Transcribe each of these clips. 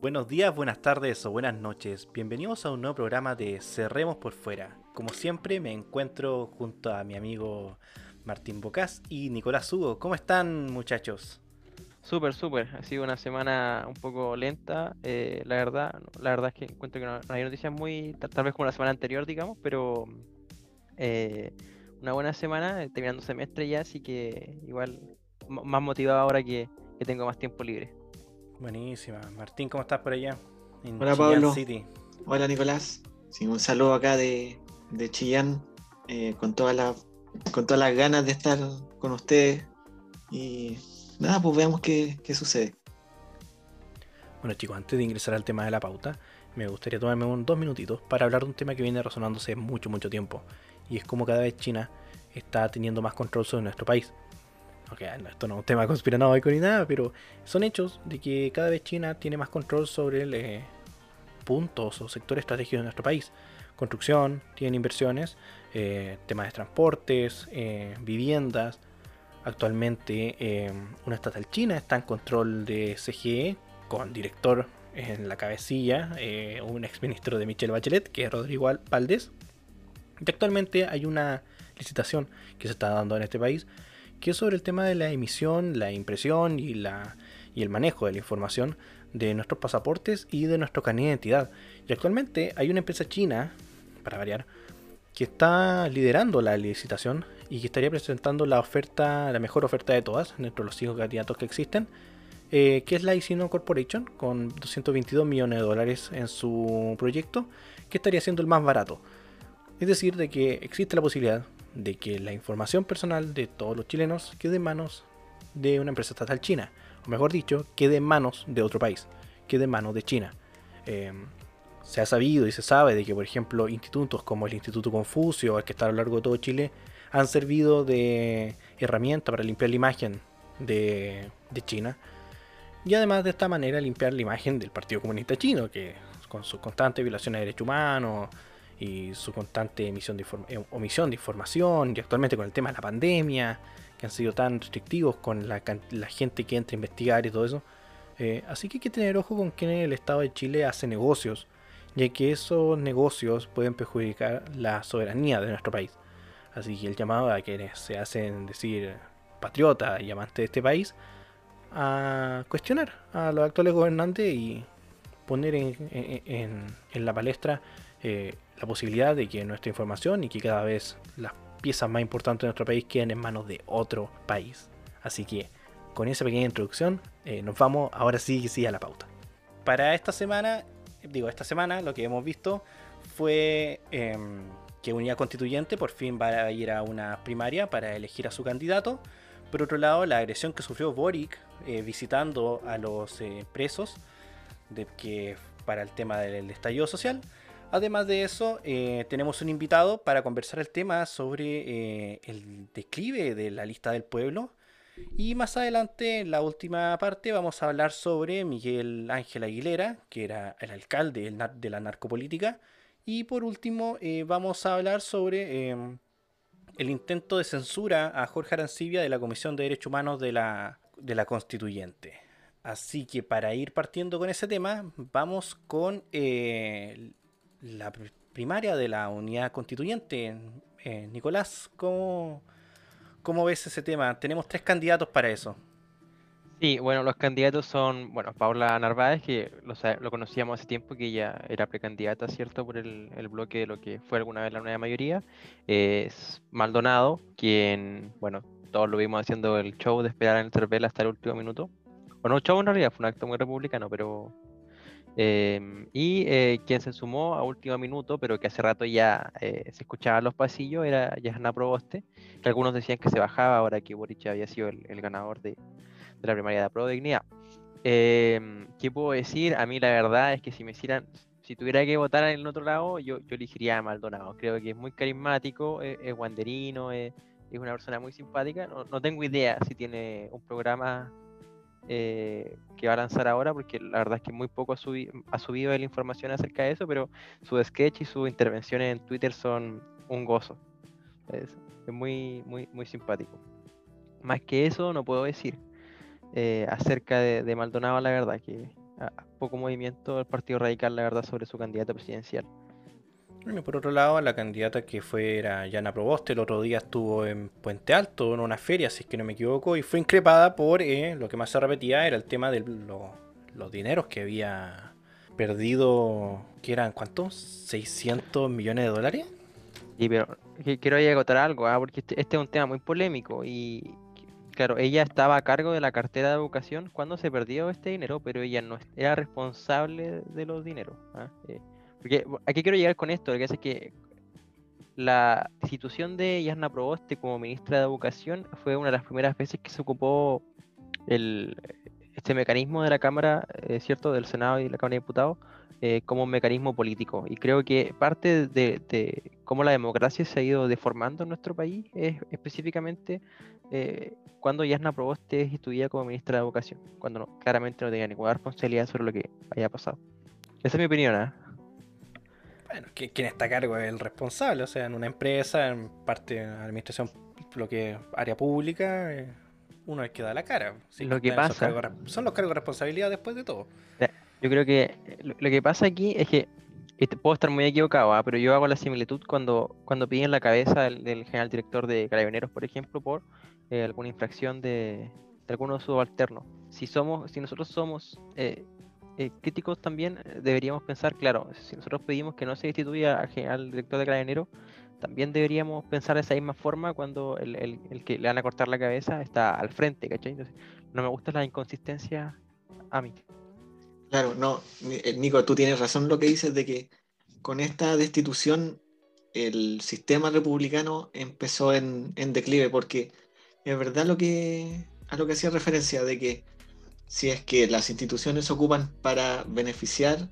Buenos días, buenas tardes o buenas noches. Bienvenidos a un nuevo programa de Cerremos por Fuera. Como siempre me encuentro junto a mi amigo Martín Bocas y Nicolás Hugo. ¿Cómo están muchachos? Súper, súper. Ha sido una semana un poco lenta, eh, la verdad. La verdad es que encuentro que no, hay noticias muy, tal, vez como la semana anterior, digamos, pero eh, una buena semana, eh, terminando semestre ya, así que igual más motivado ahora que, tengo más tiempo libre. Buenísima. Martín, ¿cómo estás por allá? Hola Pablo. Hola Nicolás. Sí, un saludo acá de, de Chillán, con, toda la, con todas las ganas de estar con ustedes y nada, pues veamos qué, sucede. Bueno chicos, antes de ingresar al tema de la pauta, me gustaría tomarme un, dos minutitos para hablar de un tema que viene resonándose mucho, mucho tiempo. Y es como cada vez China está teniendo más control sobre nuestro país. Ok, esto no es un tema conspiranoico ni nada, pero son hechos de que cada vez China tiene más control sobre eh, puntos o sectores estratégicos de nuestro país. Construcción, tienen inversiones, eh, temas de transportes, eh, viviendas, Actualmente una estatal china está en control de CGE con director en la cabecilla, un exministro de Michelle Bachelet, que es Rodrigo Valdés. Y actualmente hay una licitación que se está dando en este país, que es sobre el tema de la emisión, la impresión y, la, y el manejo de la información de nuestros pasaportes y de nuestro carnet de identidad. Y actualmente hay una empresa china, para variar, que está liderando la licitación y que estaría presentando la oferta, la mejor oferta de todas, dentro de los cinco candidatos que existen, eh, que es la Isino Corporation, con 222 millones de dólares en su proyecto, que estaría siendo el más barato. Es decir, de que existe la posibilidad de que la información personal de todos los chilenos quede en manos de una empresa estatal china, o mejor dicho, quede en manos de otro país, quede en manos de China. Eh, se ha sabido y se sabe de que, por ejemplo, institutos como el Instituto Confucio, el que está a lo largo de todo Chile, han servido de herramienta para limpiar la imagen de, China. Y además de esta manera limpiar la imagen del Partido Comunista Chino, que con su constante violación de derechos humanos y su constante emisión de eh, omisión de información, y actualmente con el tema de la pandemia, que han sido tan restrictivos con la, gente que entra a investigar y todo eso. Eh, así que hay que tener ojo con que el Estado de Chile hace negocios, ya que esos negocios pueden perjudicar la soberanía de nuestro país. Así que el llamado a quienes se hacen decir patriota y amantes de este país a cuestionar a los actuales gobernantes y poner en, la palestra eh, la posibilidad de que nuestra información y que cada vez las piezas más importantes de nuestro país queden en manos de otro país. Así que con esa pequeña introducción eh, nos vamos ahora sí sí a la pauta. Para esta semana, digo esta semana lo que hemos visto fue em, que Unidad Constituyente por fin va a ir a una primaria para elegir a su candidato. Por otro lado, la agresión que sufrió Boric eh, visitando a los eh, presos de que, para el tema del estallido social. Además de eso, eh, tenemos un invitado para conversar el tema sobre el declive de la lista del pueblo. Y más adelante, en la última parte, vamos a hablar sobre Miguel Ángel Aguilera, que era el alcalde de la narcopolítica, y por último, eh, vamos a hablar sobre em, el intento de censura a Jorge Arancibia de la Comisión de Derechos Humanos de la, Constituyente. Así que para ir partiendo con ese tema, vamos con eh, la primaria de la unidad constituyente. Eh, Nicolás, ¿cómo, ¿cómo ves ese tema? Tenemos tres candidatos para eso. Sí, bueno, los candidatos son, bueno, Paula Narváez, que lo, conocíamos hace tiempo, que ella era precandidata, ¿cierto?, por el, bloque de lo que fue alguna vez la nueva mayoría. es Maldonado, quien, bueno, todos lo vimos haciendo el show de esperar en el cervel hasta el último minuto. Bueno, un show en realidad, fue un acto muy republicano, pero... Em, y eh, quien se sumó a último minuto, pero que hace rato ya eh, se escuchaba en los pasillos, era Yasna Proboste, que algunos decían que se bajaba ahora que Boric había sido el ganador de, de la primaria de Pro Dignidad. Em, ¿Qué puedo decir? A mí la verdad es que si me hicieran, si tuviera que votar en el otro lado, yo, yo elegiría a Maldonado. Creo que es muy carismático, es, guanderino, es, una persona muy simpática. No, tengo idea si tiene un programa eh, que va a lanzar ahora, porque la verdad es que muy poco ha, ha subido la información acerca de eso, pero su sketch y sus intervenciones en Twitter son un gozo. Es, muy, muy, muy simpático. Más que eso no puedo decir. Eh, acerca de, Maldonado, la verdad, que poco movimiento del Partido Radical, la verdad, sobre su candidata presidencial. Por otro lado, la candidata que fue era Yana Proboste, el otro día estuvo en Puente Alto, en una feria, si es que no me equivoco, y fue increpada por eh, lo que más se repetía era el tema de los dineros que había perdido, que eran, ¿cuántos? ¿600 millones de dólares? Sí, pero quiero agotar algo, ¿ah? porque este, este, es un tema muy polémico y, claro, ella estaba a cargo de la cartera de educación cuando se perdió este dinero, pero ella no era responsable de los dineros. ¿ah? Eh, porque aquí quiero llegar con esto, lo que es que la institución de Yasna Proboste como ministra de Educación fue una de las primeras veces que se ocupó el, este mecanismo de la Cámara, eh, ¿cierto?, del Senado y de la Cámara de Diputados, eh, como un mecanismo político. Y creo que parte de, cómo la democracia se ha ido deformando en nuestro país es específicamente eh, cuando Yasna Proboste estudia como ministra de Educación, cuando claramente no tenía ninguna responsabilidad sobre lo que haya pasado. Esa es mi opinión, ¿eh? Bueno, quien está a cargo es el responsable, o sea, en una empresa, en parte de la administración, lo que es área pública, eh, uno es que da la cara. lo que pasa. son los cargos de responsabilidad después de todo. Yo creo que lo, que pasa aquí es que puedo estar muy equivocado, ¿ah? pero yo hago la similitud cuando, cuando piden la cabeza del, general director de Carabineros, por ejemplo, por eh, alguna infracción de, de algunos subalternos. Si somos, si nosotros somos eh, eh, críticos también eh, deberíamos pensar, claro, si nosotros pedimos que no se instituya al director de Carabineros, también deberíamos pensar de esa misma forma cuando el, el, que le van a cortar la cabeza está al frente, ¿cachai? Entonces, no me gusta la inconsistencia a mí. Claro, no, eh, Nico, tú tienes razón lo que dices de que con esta destitución el sistema republicano empezó en, en declive, porque es verdad lo que a lo que hacía referencia de que si es que las instituciones se ocupan para beneficiar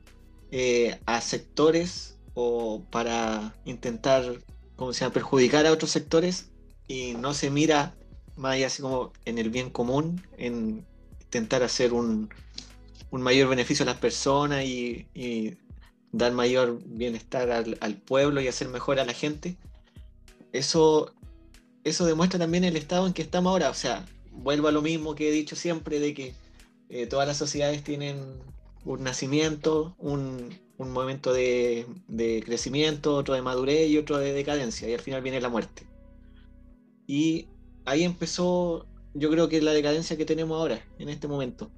eh, a sectores o para intentar, como se perjudicar a otros sectores y no se mira más allá así como en el bien común, en intentar hacer un, mayor beneficio a las personas y, dar mayor bienestar al, al, pueblo y hacer mejor a la gente. Eso, eso demuestra también el estado en que estamos ahora. O sea, vuelvo a lo mismo que he dicho siempre de que eh, todas las sociedades tienen un nacimiento, un, momento de, crecimiento, otro de madurez y otro de decadencia, y al final viene la muerte. Y ahí empezó, yo creo que la decadencia que tenemos ahora, en este momento,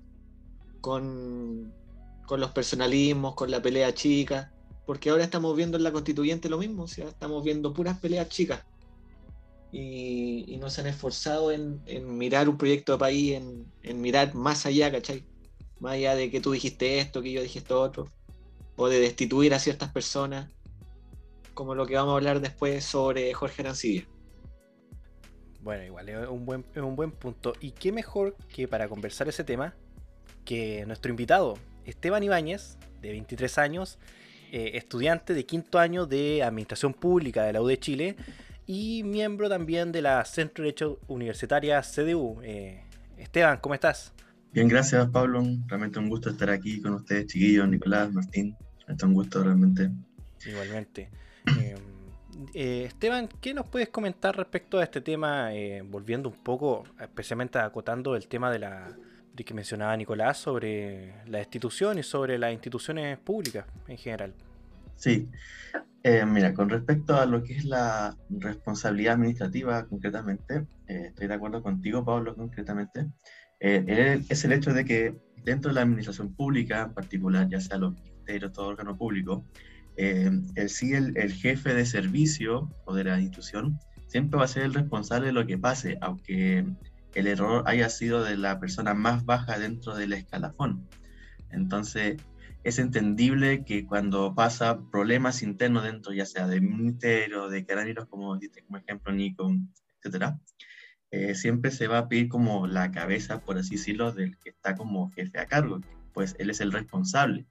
con, los personalismos, con la pelea chica, porque ahora estamos viendo en la constituyente lo mismo, estamos viendo puras peleas chicas y, no se han esforzado en, mirar un proyecto de país, en, mirar más allá, ¿cachai? Más allá de que tú dijiste esto, que yo dije esto otro, o de destituir a ciertas personas, como lo que vamos a hablar después sobre Jorge Arancibia. Bueno, igual es un buen, un buen punto. ¿Y qué mejor que para conversar ese tema que nuestro invitado, Esteban Ibáñez, de 23 años, eh, estudiante de quinto año de Administración Pública de la U de Chile, y miembro también de la Centro de Derecho Universitaria CDU. Eh, Esteban, ¿cómo estás? Bien, gracias Pablo. Realmente un gusto estar aquí con ustedes, chiquillos, Nicolás, Martín. Es un gusto realmente. Igualmente. Eh, eh, Esteban, ¿qué nos puedes comentar respecto a este tema? volviendo un poco, especialmente acotando el tema de la de que mencionaba Nicolás sobre la institución y sobre las instituciones públicas en general. Sí, eh, mira, con respecto a lo que es la responsabilidad administrativa concretamente, eh, estoy de acuerdo contigo, Pablo, concretamente. Eh, es el hecho de que dentro de la administración pública, en particular, ya sea los ministerios, todo órgano público, el, sí el, el, jefe de servicio o de la institución siempre va a ser el responsable de lo que pase, aunque el error haya sido de la persona más baja dentro del escalafón. Entonces, es entendible que cuando pasa problemas internos dentro, ya sea del ministerio, de carabineros, como diste como ejemplo Nico, etcétera, eh, siempre se va a pedir como la cabeza, por así decirlo, del que está como jefe a cargo, pues él es el responsable.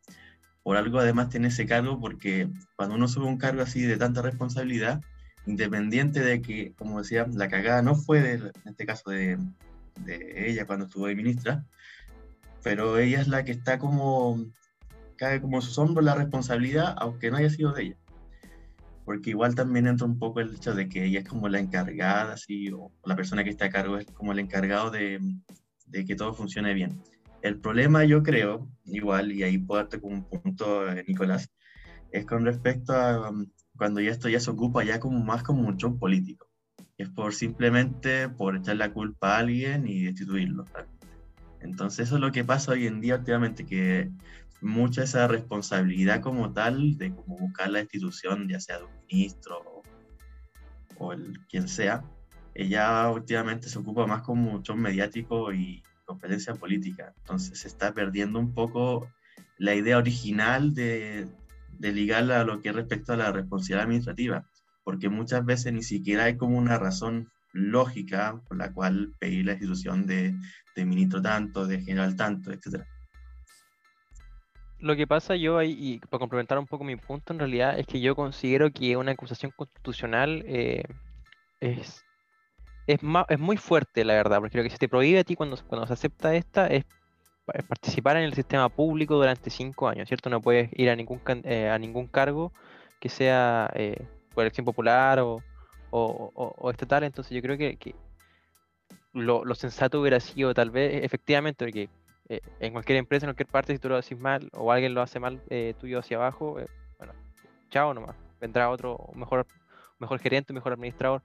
Por algo además tiene ese cargo porque cuando uno sube un cargo así de tanta responsabilidad, independiente de que, como decía, la cagada no fue, de, en este caso, de, de ella cuando estuvo de ministra, pero ella es la que está como cae como su hombros la responsabilidad, aunque no haya sido de ella. Porque igual también entra un poco el hecho de que ella es como la encargada, así, o la persona que está a cargo es como el encargado de, de que todo funcione bien. El problema yo creo, igual, y ahí puedo darte como un punto, eh, Nicolás, es con respecto a um, cuando ya esto ya se ocupa ya como más como un show político. Es por simplemente por echar la culpa a alguien y destituirlo. Entonces eso es lo que pasa hoy en día últimamente, que mucha esa responsabilidad como tal de como buscar la institución, ya sea de un ministro o, el quien sea, ella últimamente se ocupa más como un show mediático y competencia política. Entonces se está perdiendo un poco la idea original de, de ligarla a lo que respecta a la responsabilidad administrativa, porque muchas veces ni siquiera hay como una razón lógica por la cual pedir la institución de, de ministro tanto, de general tanto, etc. Lo que pasa yo ahí, y para complementar un poco mi punto, en realidad es que yo considero que una acusación constitucional eh, es es, es muy fuerte, la verdad, porque lo que se te prohíbe a ti cuando, cuando se acepta esta es, participar en el sistema público durante cinco años, ¿cierto? No puedes ir a ningún, eh, a ningún cargo que sea eh, por elección popular o, o, estatal, entonces yo creo que, que lo, lo, sensato hubiera sido tal vez, efectivamente, porque eh, en cualquier empresa, en cualquier parte, si tú lo haces mal o alguien lo hace mal tuyo hacia abajo, bueno, chao nomás, vendrá otro mejor, mejor gerente, mejor administrador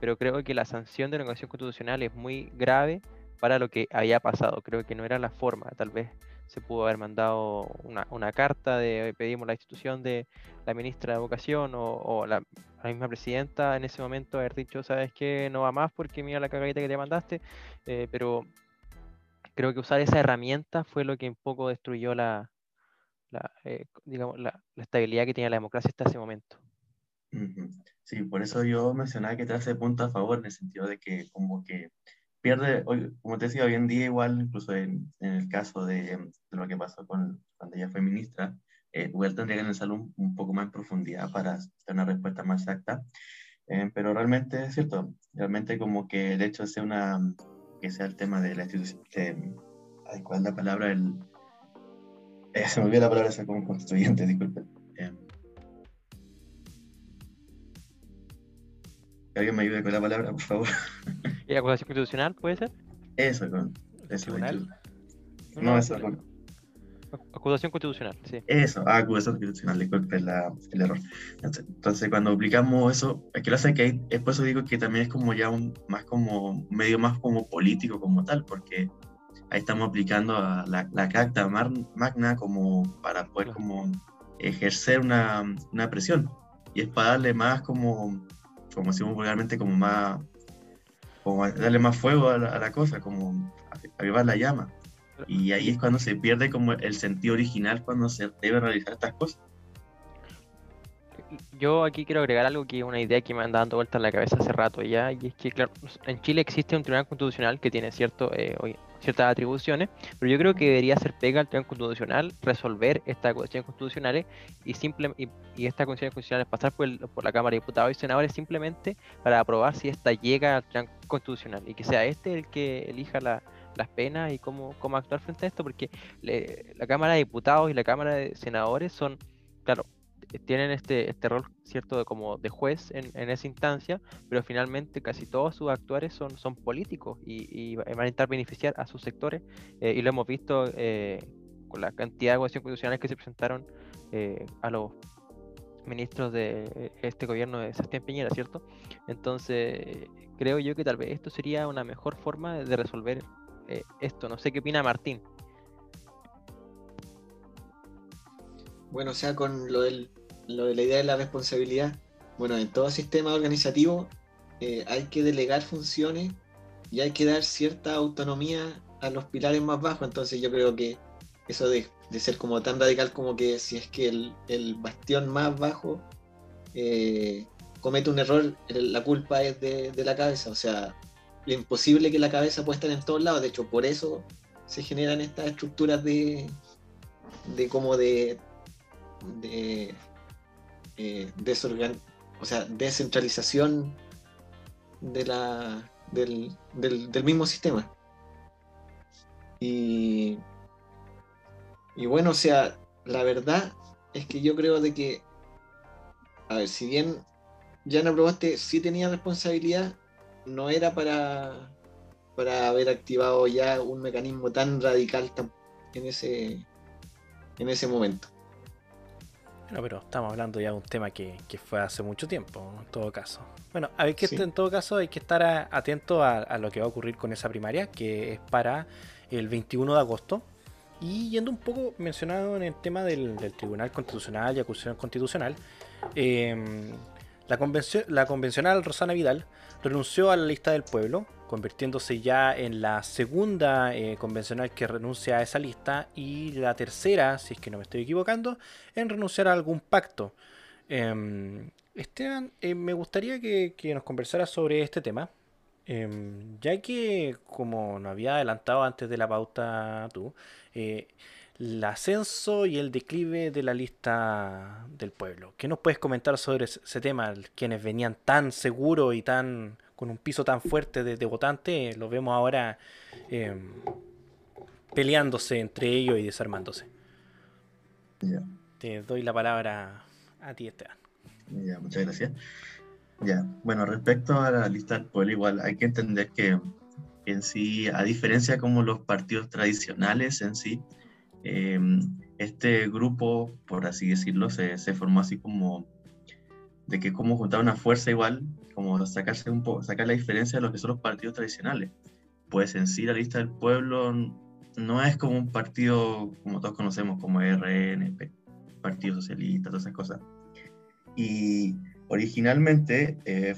pero creo que la sanción de la negociación constitucional es muy grave para lo que había pasado. Creo que no era la forma. Tal vez se pudo haber mandado una, carta de pedimos la institución de la ministra de Educación o, la, misma presidenta en ese momento haber dicho, sabes que no va más porque mira la cagadita que te mandaste, eh, pero creo que usar esa herramienta fue lo que un poco destruyó la, eh, digamos, la, estabilidad que tenía la democracia hasta ese momento. Sí, por eso yo mencionaba que te hace punto a favor, en el sentido de que como que pierde, como te decía, hoy en día igual, incluso en, el caso de, lo que pasó con, cuando ella fue ministra, eh, igual tendría que analizarlo un, un, poco más en profundidad para tener una respuesta más exacta, eh, pero realmente es cierto, realmente como que el hecho de ser una, que sea el tema de la institución, eh, ¿cuál es la palabra? El, eh, se me olvidó la palabra esa como constituyente, disculpen. Que alguien me ayude con la palabra, por favor. ¿Y acusación constitucional puede ser? Eso, con. Eso, no, eso, con... Acusación constitucional, sí. Eso, ah, acusación constitucional, disculpe la, el error. Entonces, cuando aplicamos eso, es que lo hace que hay, es por eso digo que también es como ya un más como medio más como político como tal, porque ahí estamos aplicando la, la carta magna como para poder como ejercer una, una presión y es para darle más como como decimos vulgarmente, como más, como darle más fuego a la, cosa, como avivar la llama. Y ahí es cuando se pierde como el sentido original cuando se debe realizar estas cosas. Yo aquí quiero agregar algo que es una idea que me han dando vuelta en la cabeza hace rato ya, y es que, claro, en Chile existe un tribunal constitucional que tiene cierto, eh, ciertas atribuciones, pero yo creo que debería ser pega al Tribunal Constitucional resolver estas cuestiones constitucionales y, simple, y, estas cuestiones constitucionales pasar por, por, la Cámara de Diputados y Senadores simplemente para aprobar si esta llega al Tribunal Constitucional y que sea este el que elija las penas y cómo, cómo actuar frente a esto, porque la Cámara de Diputados y la Cámara de Senadores son, claro, tienen este, este rol cierto de como de juez en, en esa instancia, pero finalmente casi todos sus actuales son, son políticos y, van a intentar beneficiar a sus sectores eh, y lo hemos visto eh, con la cantidad de cuestiones constitucionales que se presentaron eh, a los ministros de este gobierno de Sebastián Piñera, ¿cierto? Entonces creo yo que tal vez esto sería una mejor forma de resolver esto. No sé qué opina Martín. Bueno, o sea, con lo, lo de la idea de la responsabilidad, bueno, en todo sistema organizativo eh, hay que delegar funciones y hay que dar cierta autonomía a los pilares más bajos. Entonces yo creo que eso de, ser como tan radical como que si es que el, bastión más bajo eh, comete un error, la culpa es de, de, la cabeza. O sea, lo imposible que la cabeza pueda estar en todos lados. De hecho, por eso se generan estas estructuras de, de como de de eh, o sea, descentralización de la, del, mismo sistema. Y, y bueno, o sea, la verdad es que yo creo de que, a ver, si bien ya no probaste, sí tenía responsabilidad, no era para, para haber activado ya un mecanismo tan radical en ese, en ese momento. Bueno, pero estamos hablando ya de un tema que, fue hace mucho tiempo, en todo caso. Bueno, hay que en todo caso hay que estar atento a, lo que va a ocurrir con esa primaria, que es para el 21 de agosto. Y yendo un poco mencionado en el tema del, Tribunal Constitucional y acusación constitucional, em, la, convencional Rosana Vidal renunció a la lista del pueblo convirtiéndose ya en la segunda eh, convencional que renuncia a esa lista y la tercera, si es que no me estoy equivocando, en renunciar a algún pacto. Em, Esteban, eh, me gustaría que, nos conversara sobre este tema, em, ya que, como nos había adelantado antes de la pauta tú, eh, el ascenso y el declive de la lista del pueblo. ¿Qué nos puedes comentar sobre ese tema? Quienes venían tan seguros y tan con un piso tan fuerte de, votante, lo vemos ahora em, peleándose entre ellos y desarmándose. Te doy la palabra a ti, Esteban. Ya, muchas gracias. Ya, bueno, respecto a la lista del pueblo, igual hay que entender que en sí, a diferencia como los partidos tradicionales en sí, em, este grupo, por así decirlo, se, se formó así como de que como juntar una fuerza igual, como sacarse un poco, sacar la diferencia de lo que son los partidos tradicionales. Pues en sí la lista del pueblo no es como un partido como todos conocemos, como RNP, Partido Socialista, todas esas cosas. Y originalmente, eh,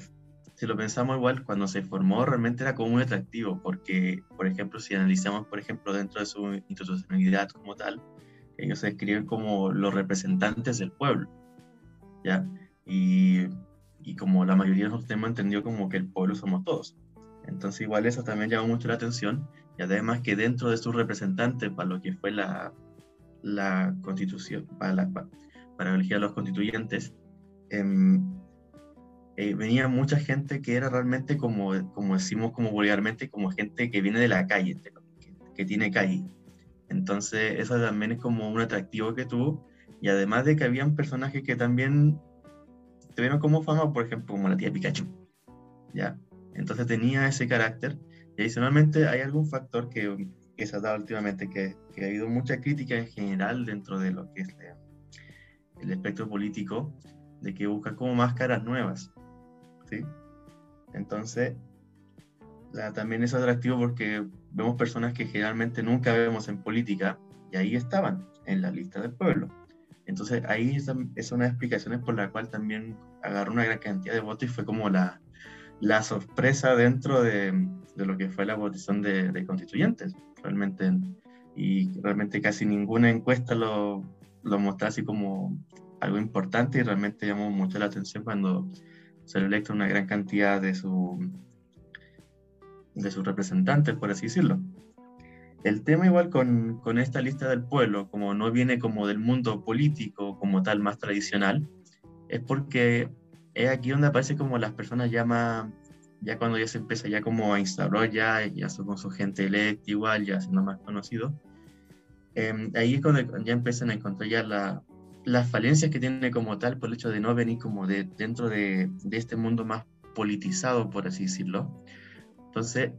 si lo pensamos igual, cuando se formó realmente era como muy atractivo, porque, por ejemplo, si analizamos, por ejemplo, dentro de su institucionalidad como tal, ellos se describen como los representantes del pueblo, ¿ya? Y, y como la mayoría de nosotros hemos entendido como que el pueblo somos todos. Entonces igual eso también llama mucho la atención y además que dentro de sus representantes para lo que fue la, la constitución, para, la, para elegir a los constituyentes, eh, eh, venía mucha gente que era realmente como, como decimos como vulgarmente, como gente que viene de la calle, que, que tiene calle. Entonces eso también es como un atractivo que tuvo y además de que habían personajes que también tuvieron como fama, por ejemplo, como la tía Pikachu. ¿Ya? Entonces tenía ese carácter. Y adicionalmente hay algún factor que, que se ha dado últimamente, que, que, ha habido mucha crítica en general dentro de lo que es el espectro político, de que busca como más caras nuevas. Entonces, también es atractivo porque vemos personas que generalmente nunca vemos en política y ahí estaban en la lista del pueblo. Entonces ahí es, una de las explicaciones por la cual también agarró una gran cantidad de votos y fue como la, sorpresa dentro de, lo que fue la votación de, de, constituyentes, realmente. Y realmente casi ninguna encuesta lo, lo mostró así como algo importante y realmente llamó mucho la atención cuando se le electa una gran cantidad de, su, de sus representantes, por así decirlo. El tema igual con, con, esta lista del pueblo, como no viene como del mundo político como tal más tradicional, es porque es aquí donde aparece como las personas ya más, ya cuando ya se empieza ya como a instaurar ya, ya son con su gente electa igual, ya siendo más conocido, eh, ahí es cuando ya empiezan a encontrar ya la, las falencias que tiene como tal por el hecho de no venir como de dentro de, este mundo más politizado, por así decirlo. Entonces,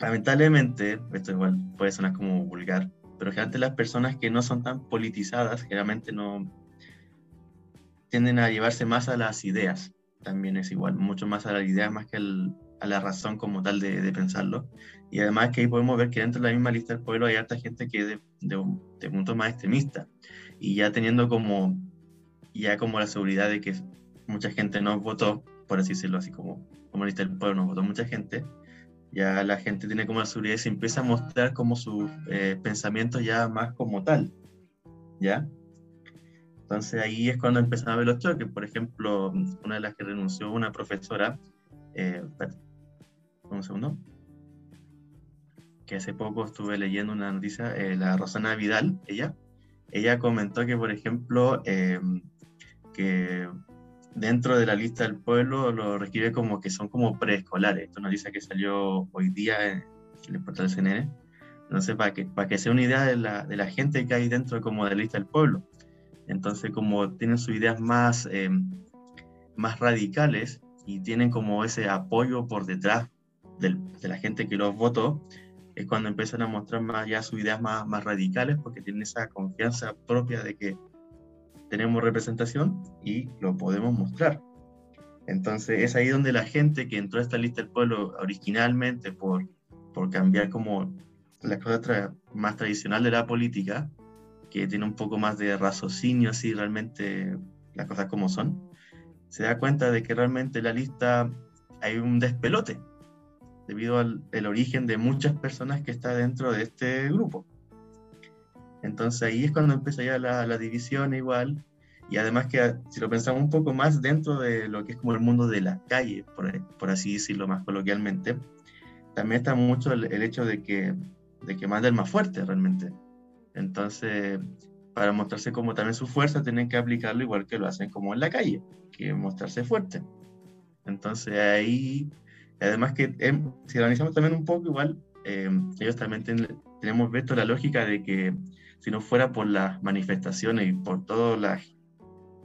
lamentablemente, esto igual puede sonar como vulgar, pero generalmente las personas que no son tan politizadas generalmente no tienden a llevarse más a las ideas, también es igual, mucho más a la idea más que a la razón como tal de, pensarlo. Y además que ahí podemos ver que dentro de la misma lista del pueblo hay harta gente que es de, de punto más extremista. Y ya teniendo como, ya como la seguridad de que mucha gente no votó, por así decirlo, así como, lista del pueblo no votó mucha gente, ya la gente tiene como la seguridad y se empieza a mostrar como sus eh, pensamientos ya más como tal, ¿ya? Entonces ahí es cuando empiezan a ver los choques. Por ejemplo, una de las que renunció, una profesora, eh, un segundo, que hace poco estuve leyendo una noticia, eh, la Rosana Vidal, ella, ella comentó que, por ejemplo, eh, que dentro de la lista del pueblo lo requiere como que son como preescolares. Esto es una lista que salió hoy día en, el portal CNN. Entonces, para que, para que sea una idea de la, de la gente que hay dentro como de la lista del pueblo. Entonces, como tienen sus ideas más, eh, más radicales y tienen como ese apoyo por detrás de la gente que los votó, es cuando empiezan a mostrar más ya sus ideas más, más radicales porque tienen esa confianza propia de que tenemos representación y lo podemos mostrar. Entonces es ahí donde la gente que entró a esta lista del pueblo originalmente por, por cambiar como la cosa más tradicional de la política, que tiene un poco más de raciocinio, así realmente las cosas como son, se da cuenta de que realmente en la lista hay un despelote debido al el origen de muchas personas que está dentro de este grupo. Entonces ahí es cuando empieza ya la, la división igual, y además que si lo pensamos un poco más dentro de lo que es como el mundo de la calle, por, por así decirlo más coloquialmente, también está mucho el, el hecho de que, de que manda el más fuerte realmente. Entonces, para mostrarse como también su fuerza, tienen que aplicarlo igual que lo hacen como en la calle, que mostrarse fuerte. Entonces ahí, además que em, si analizamos también un poco igual, eh, ellos también tenemos visto la lógica de que si no fuera por las manifestaciones y por todas las,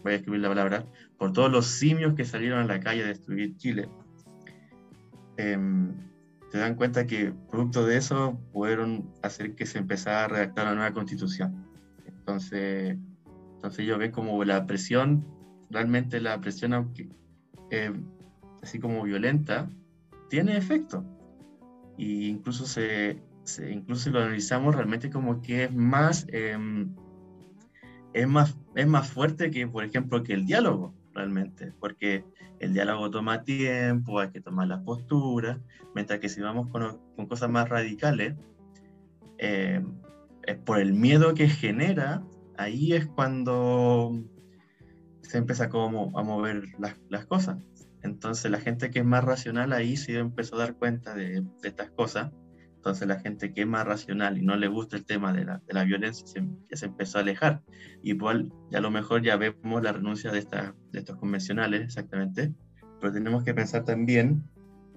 voy a escribir la palabra, por todos los simios que salieron a la calle a destruir Chile, eh, se dan cuenta que producto de eso pudieron hacer que se empezara a redactar una nueva constitución. Entonces, entonces yo veo como la presión, realmente la presión, aunque eh, así como violenta, tiene efecto. Y incluso se, se, incluso si lo analizamos realmente como que es más, eh, es más, es más fuerte que, por ejemplo, que el diálogo realmente, porque el diálogo toma tiempo, hay que tomar las posturas, mientras que si vamos con, con cosas más radicales, eh, es por el miedo que genera, ahí es cuando se empieza como a mover las, las, cosas. Entonces la gente que es más racional ahí sí empezó a dar cuenta de, estas cosas. Entonces la gente que es más racional y no le gusta el tema de la, violencia se, ya se empezó a alejar. Igual a lo mejor ya vemos la renuncia de, esta, de estos convencionales exactamente, pero tenemos que pensar también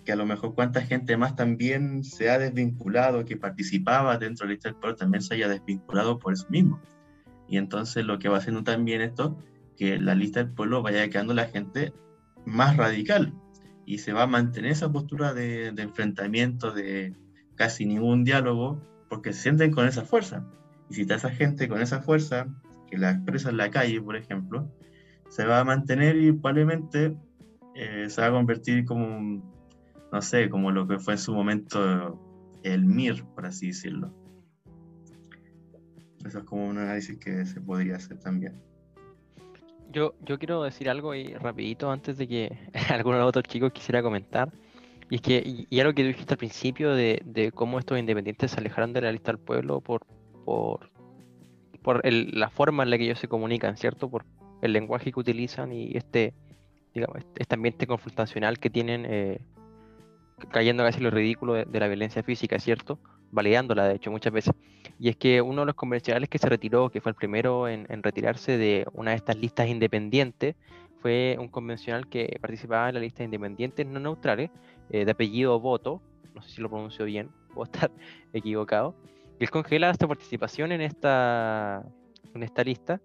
que a lo mejor cuánta gente más también se ha desvinculado, que participaba dentro del pueblo, también se haya desvinculado por eso mismo. Y entonces lo que va haciendo también esto, que la lista del pueblo vaya quedando la gente más radical y se va a mantener esa postura de, enfrentamiento, de casi ningún diálogo, porque se sienten con esa fuerza. Y si está esa gente con esa fuerza, que la expresa en la calle, por ejemplo, se va a mantener y probablemente eh, se va a convertir como un, no sé, como lo que fue en su momento el MIR, por así decirlo. Eso es como un análisis que se podría hacer también. Yo, yo quiero decir algo ahí rapidito antes de que alguno de los otros chicos quisiera comentar. Y es que, y, y algo que dijiste al principio de, de, cómo estos independientes se alejaron de la lista del pueblo por, por, por el, la forma en la que ellos se comunican, ¿cierto? Por el lenguaje que utilizan y este, digamos, este ambiente confrontacional que tienen eh, cayendo casi lo ridículo de, de, la violencia física, ¿cierto? Validándola, de hecho, muchas veces. Y es que uno de los convencionales que se retiró, que fue el primero en, retirarse de una de estas listas independientes, fue un convencional que participaba en la lista de independientes no neutrales, eh, de apellido Voto, no sé si lo pronuncio bien, puedo estar equivocado, y él congela esta participación en esta, en esta lista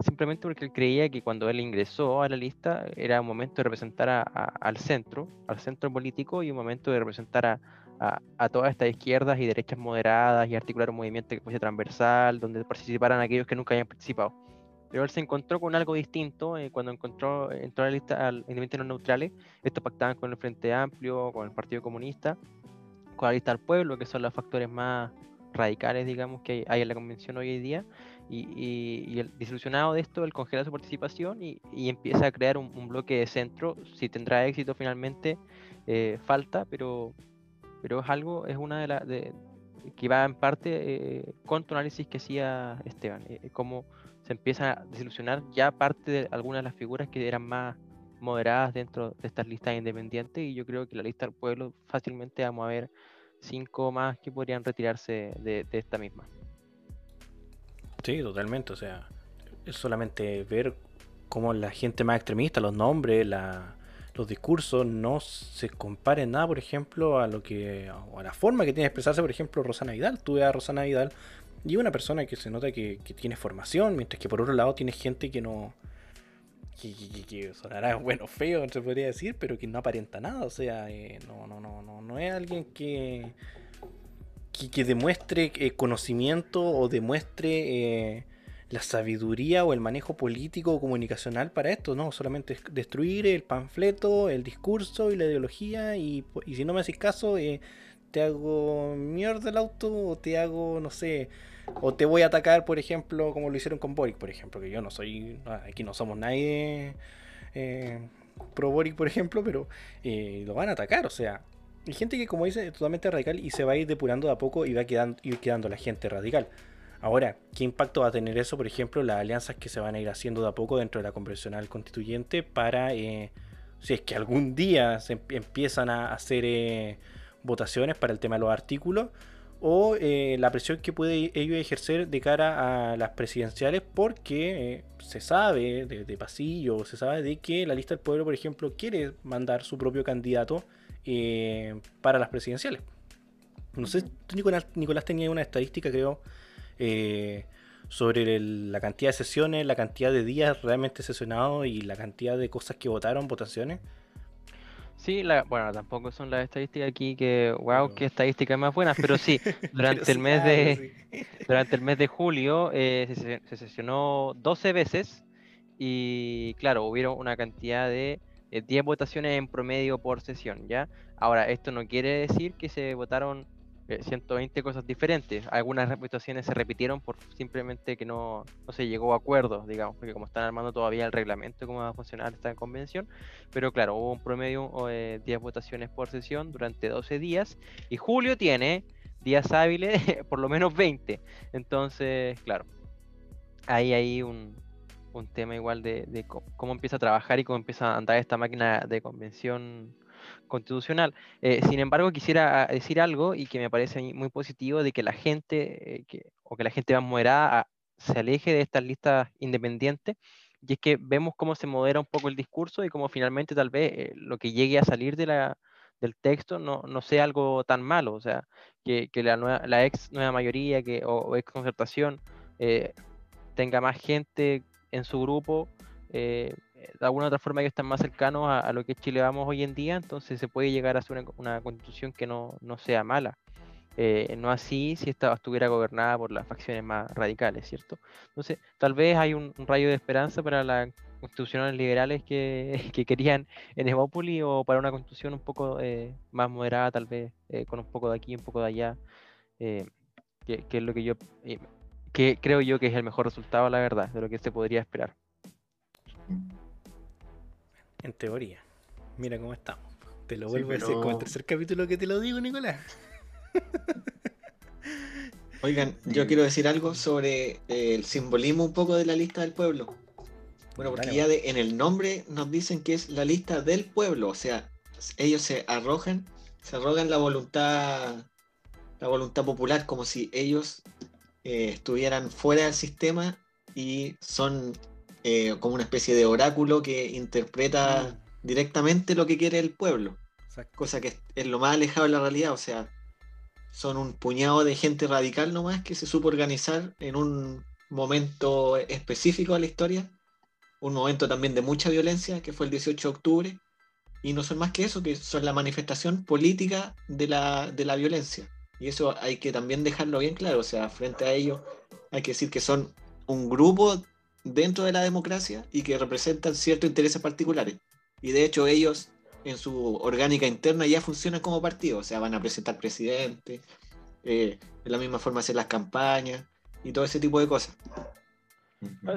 simplemente porque él creía que cuando él ingresó a la lista era un momento de representar al centro, al centro político y un momento de representar a, a, todas estas izquierdas y derechas moderadas y articular un movimiento que fuese transversal, donde participaran aquellos que nunca habían participado. Pero él se encontró con algo distinto eh, cuando encontró, entró a la lista al independientes no neutrales. Estos pactaban con el Frente Amplio, con el Partido Comunista, con la lista del pueblo, que son los factores más radicales, digamos, que hay en la convención hoy en día y, y, y, el disolucionado de esto, él congela su participación y, y empieza a crear un, un, bloque de centro. Si tendrá éxito finalmente, eh, falta, pero, pero es algo, es una de las que va en parte eh, con tu análisis que hacía Esteban, eh, cómo se empieza a desilusionar ya parte de algunas de las figuras que eran más moderadas dentro de estas listas independientes y yo creo que la lista del pueblo fácilmente vamos a ver cinco más que podrían retirarse de esta misma. Sí, totalmente. O sea, es solamente ver cómo la gente más extremista, los nombres, la, los discursos no se comparen nada, por ejemplo, a lo que a la forma que tiene de expresarse, por ejemplo, Rosana Vidal. Tuve a Rosana Vidal y una persona que se nota que, que, tiene formación, mientras que por otro lado tiene gente que no que, sonará bueno feo, se podría decir, pero que no aparenta nada. O sea, eh, no, no, no, no, no es alguien que, que, demuestre eh, conocimiento o demuestre eh, la sabiduría o el manejo político o comunicacional para esto, no, solamente destruir el panfleto, el discurso y la ideología y, si no me haces caso, te hago mierda el auto o te hago, no sé, o te voy a atacar, por ejemplo, como lo hicieron con Boric, por ejemplo, que yo no soy, aquí no somos nadie eh, pro Boric, por ejemplo, pero eh, lo van a atacar, o sea, hay gente que como dice es totalmente radical y se va a ir depurando de a poco y va quedando, ir quedando la gente radical. Ahora, ¿qué impacto va a tener eso, por ejemplo, las alianzas que se van a ir haciendo de a poco dentro de la convencional constituyente para, eh, si es que algún día se empiezan a hacer votaciones para el tema de los artículos? o eh, la presión que puede ellos ejercer de cara a las presidenciales porque eh, se sabe de, pasillo, se sabe de que la lista del pueblo, por ejemplo, quiere mandar su propio candidato eh, para las presidenciales. No sé, Nicolás, Nicolás tenía una estadística, creo, sobre la cantidad de sesiones, la cantidad de días realmente sesionados y la cantidad de cosas que votaron, votaciones. Sí, la, bueno, tampoco son las estadísticas aquí que, wow, qué estadísticas más buenas, pero sí, durante el mes de durante el mes de julio eh, se, sesionó 12 veces y claro, hubieron una cantidad de 10 eh, votaciones en promedio por sesión, ¿ya? Ahora, esto no quiere decir que se votaron 120 eh, cosas diferentes. Algunas reputaciones se repitieron por simplemente que no, no se llegó a acuerdo, digamos, porque como están armando todavía el reglamento de cómo va a funcionar esta convención. Pero claro, hubo un promedio de 10 votaciones por sesión durante 12 días. Y Julio tiene días hábiles, por lo menos 20. Entonces, claro, ahí hay un, un tema igual de, de cómo empieza a trabajar y cómo empieza a andar esta máquina de convención constitucional. Eh, sin embargo, quisiera ah, decir algo y que me parece muy positivo de que la gente, eh, o que la gente más moderada, ah, se aleje de estas listas independientes, y es que vemos cómo se modera un poco el discurso y cómo finalmente tal vez eh, lo que llegue a salir del texto no, no sea algo tan malo, o sea, que, la ex nueva mayoría que, o, ex concertación tenga más gente en su grupo de alguna otra forma que están más cercanos a, lo que Chile vamos hoy en día, entonces se puede llegar a hacer una, constitución que no, sea mala. Eh, no así si esta estuviera gobernada por las facciones más radicales, ¿cierto? Entonces, tal vez hay un, rayo de esperanza para las constitucionales liberales que, querían en Evópoli o para una constitución un poco eh, más moderada, tal vez, eh, con un poco de aquí, un poco de allá, que, que, es lo que yo, que creo yo que es el mejor resultado, la verdad, de lo que se podría esperar. En teoría. Mira cómo estamos. Te lo vuelvo a decir como el tercer capítulo que te lo digo, Nicolás. Oigan, yo quiero decir algo sobre eh, el simbolismo un poco de la lista del pueblo. Bueno, porque ya en el nombre nos dicen que es la lista del pueblo, o sea, ellos se arrojan, se arrogan la voluntad, la voluntad popular, como si ellos eh, estuvieran fuera del sistema y son eh, como una especie de oráculo que interpreta mm. directamente lo que quiere el pueblo. Cosa que es, lo más alejado de la realidad, o sea, son un puñado de gente radical nomás que se supo organizar en un momento específico de la historia, un momento también de mucha violencia, que fue el 18 de octubre, y no son más que eso, que son la manifestación política de la, de la violencia. Y eso hay que también dejarlo bien claro, o sea, frente a ello hay que decir que son un grupo dentro de la democracia y que representan ciertos intereses particulares. Y de hecho ellos en su orgánica interna ya funcionan como partido, o sea, van a presentar presidente, eh, de la misma forma hacer las campañas y todo ese tipo de cosas.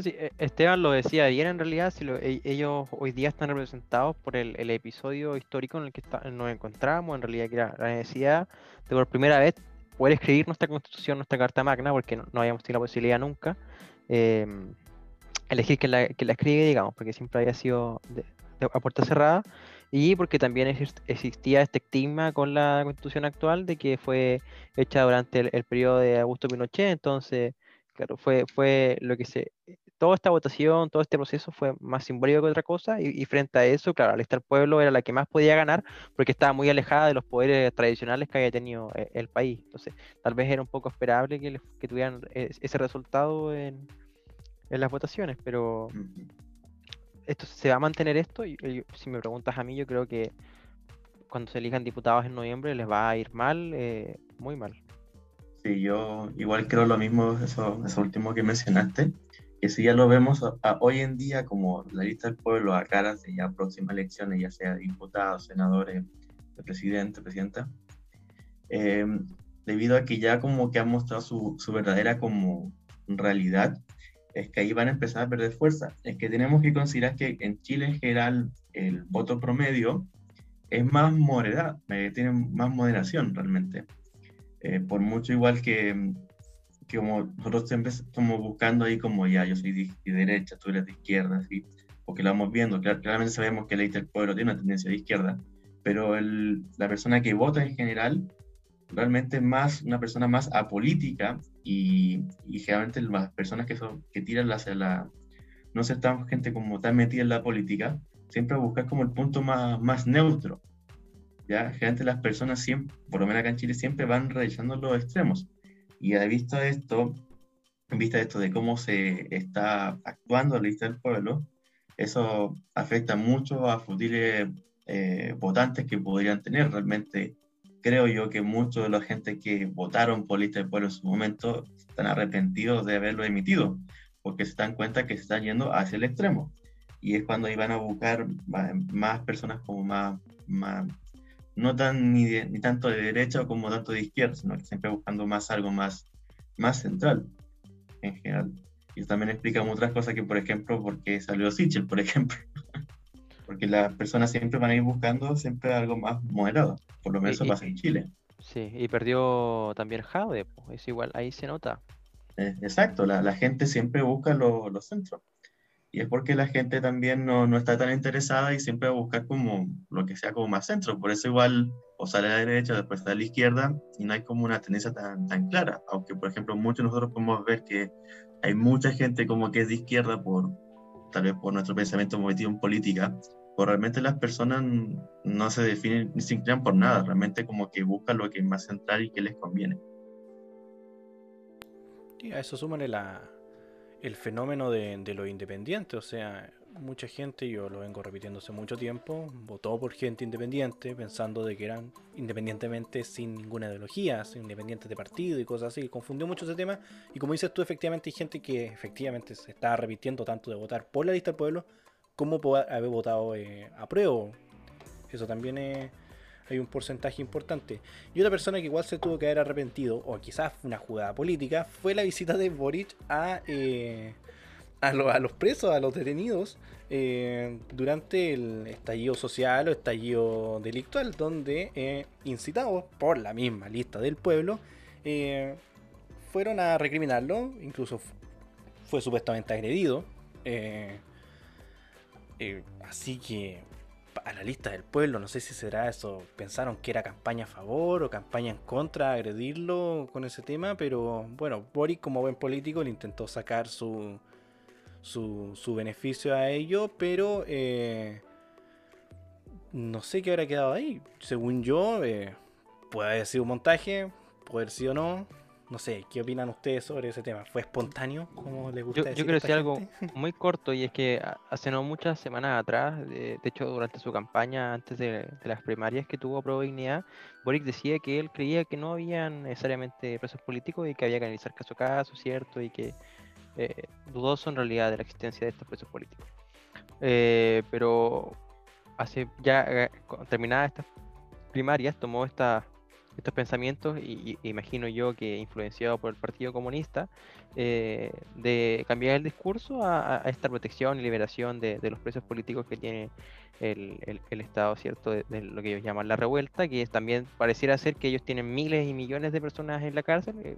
E, Esteban lo decía ayer en realidad, si e, ellos hoy día están representados por el, episodio histórico en el que nos encontramos, en realidad que era la necesidad de por primera vez poder escribir nuestra constitución, nuestra carta magna, porque no, habíamos tenido la posibilidad nunca. Eh, elegir que la, que la escribe, digamos, porque siempre había sido a puerta cerrada, y porque también existía este estigma con la constitución actual de que fue hecha durante el, periodo de Augusto Pinochet, entonces, claro, fue, fue lo que se... Toda esta votación, todo este proceso fue más simbólico que otra cosa, y, frente a eso, claro, la lista del pueblo era la que más podía ganar, porque estaba muy alejada de los poderes tradicionales que había tenido el, el país. Entonces, tal vez era un poco esperable que, que tuvieran ese resultado en, en las votaciones, pero esto se va a mantener esto. Y, si me preguntas a mí, yo creo que cuando se elijan diputados en noviembre les va a ir mal, eh, muy mal. Sí, yo igual creo lo mismo, eso, eso último que mencionaste, que si ya lo vemos hoy en día como la lista del pueblo a caras de ya próximas elecciones, ya sea diputados, senadores, presidente, presidenta, eh, debido a que ya como que ha mostrado su, su, verdadera como realidad, es que ahí van a empezar a perder fuerza. Es que tenemos que considerar que en Chile en general el voto promedio es más moderado, eh, tiene más moderación realmente. Eh, por mucho igual que, que, como nosotros siempre estamos buscando ahí como ya, yo soy de, derecha, tú eres de izquierda, ¿sí? porque lo vamos viendo, claramente sabemos que la ley del pueblo tiene una tendencia de izquierda, pero el, la persona que vota en general realmente más una persona más apolítica y, y generalmente las personas que, son, que tiran hacia la, no ser tan gente como tan metida en la política, siempre buscar como el punto más, más neutro. ¿ya? Generalmente las personas siempre, por lo menos acá en Chile, siempre van realizando los extremos. Y a vista de esto, en vista de esto de cómo se está actuando la lista del pueblo, eso afecta mucho a futuros eh, votantes que podrían tener. Realmente creo yo que muchos de la gente que votaron por lista del pueblo en su momento están arrepentidos de haberlo emitido, porque se dan cuenta que se están yendo hacia el extremo. Y es cuando iban a buscar más personas como más, más no tan ni, ni, tanto de derecha como tanto de izquierda, sino que siempre buscando más algo más, más central en general. Y también explica otras cosas que, por ejemplo, porque salió Sichel, por ejemplo. porque las personas siempre van a ir buscando siempre algo más moderado. Por lo menos eso pasa en Chile. Sí, y perdió también Jade, es igual, ahí se nota. Eh, exacto, la, la, gente siempre busca los centros y es porque la gente también no, no, está tan interesada y siempre va a buscar como lo que sea como más centro. Por eso igual o sale a la derecha, después sale a la izquierda y no hay como una tendencia tan, tan clara. Aunque, por ejemplo, muchos de nosotros podemos ver que hay mucha gente como que es de izquierda por tal vez por nuestro pensamiento metido en política, realmente las personas no se definen ni se inclinan por nada, realmente como que buscan lo que más central y que les conviene. Y a eso súmale la, el fenómeno de, de lo independiente. O sea, mucha gente, yo lo vengo repitiendo hace mucho tiempo, votó por gente independiente pensando de que eran independientemente sin ninguna ideología, independientes de partido y cosas así. Confundió mucho ese tema. Y como dices tú, efectivamente hay gente que efectivamente se está repitiendo tanto de votar por la lista del pueblo como por haber votado eh, a prueba. Eso también es hay un porcentaje importante. Y otra persona que igual se tuvo que haber arrepentido, o quizás una jugada política, fue la visita de Boric a, eh, a, los presos, a los detenidos, eh, durante el estallido social o estallido delictual, donde eh, incitados por la misma lista del pueblo, fueron a recriminarlo, incluso fue supuestamente agredido. Así que a la lista del pueblo. No sé si será eso. Pensaron que era campaña a favor o campaña en contra, agredirlo con ese tema. Pero bueno, Boris, como buen político, le intentó sacar su, su, su beneficio a ello. Pero eh, no sé qué habrá quedado ahí. Según yo, eh, puede haber sido un montaje, puede haber sido no. No sé, ¿qué opinan ustedes sobre ese tema? ¿Fue espontáneo? como les gusta yo, yo quiero decir algo muy corto y es que hace no muchas semanas atrás, de, hecho durante su campaña antes de, las primarias que tuvo Pro Dignidad, Boric decía que él creía que no habían necesariamente presos políticos y que había que analizar caso a caso, ¿cierto? Y que eh, dudoso en realidad de la existencia de estos presos políticos. Eh, pero hace ya eh, terminadas estas primarias tomó esta estos pensamientos, y, imagino yo que influenciado por el Partido Comunista, eh, de cambiar el discurso a, esta protección y liberación de, los presos políticos que tiene el, el, Estado, ¿cierto? De, lo que ellos llaman la revuelta, que también pareciera ser que ellos tienen miles y millones de personas en la cárcel, eh,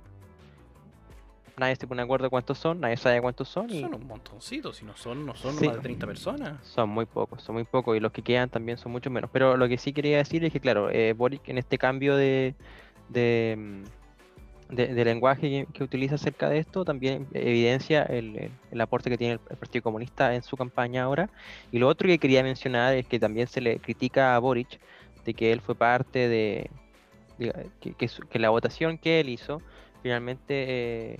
nadie se pone de acuerdo cuántos son, nadie sabe cuántos son. Y... Son un montoncito, si no son, no son más de 30 personas. Son muy pocos, son muy pocos y los que quedan también son mucho menos. Pero lo que sí quería decir es que, claro, eh, Boric en este cambio de, de, mm, de, lenguaje que, utiliza acerca de esto también evidencia el, el, aporte que tiene el, Partido Comunista en su campaña ahora. Y lo otro que quería mencionar es que también se le critica a Boric de que él fue parte de, que, que, la votación que él hizo finalmente... Eh,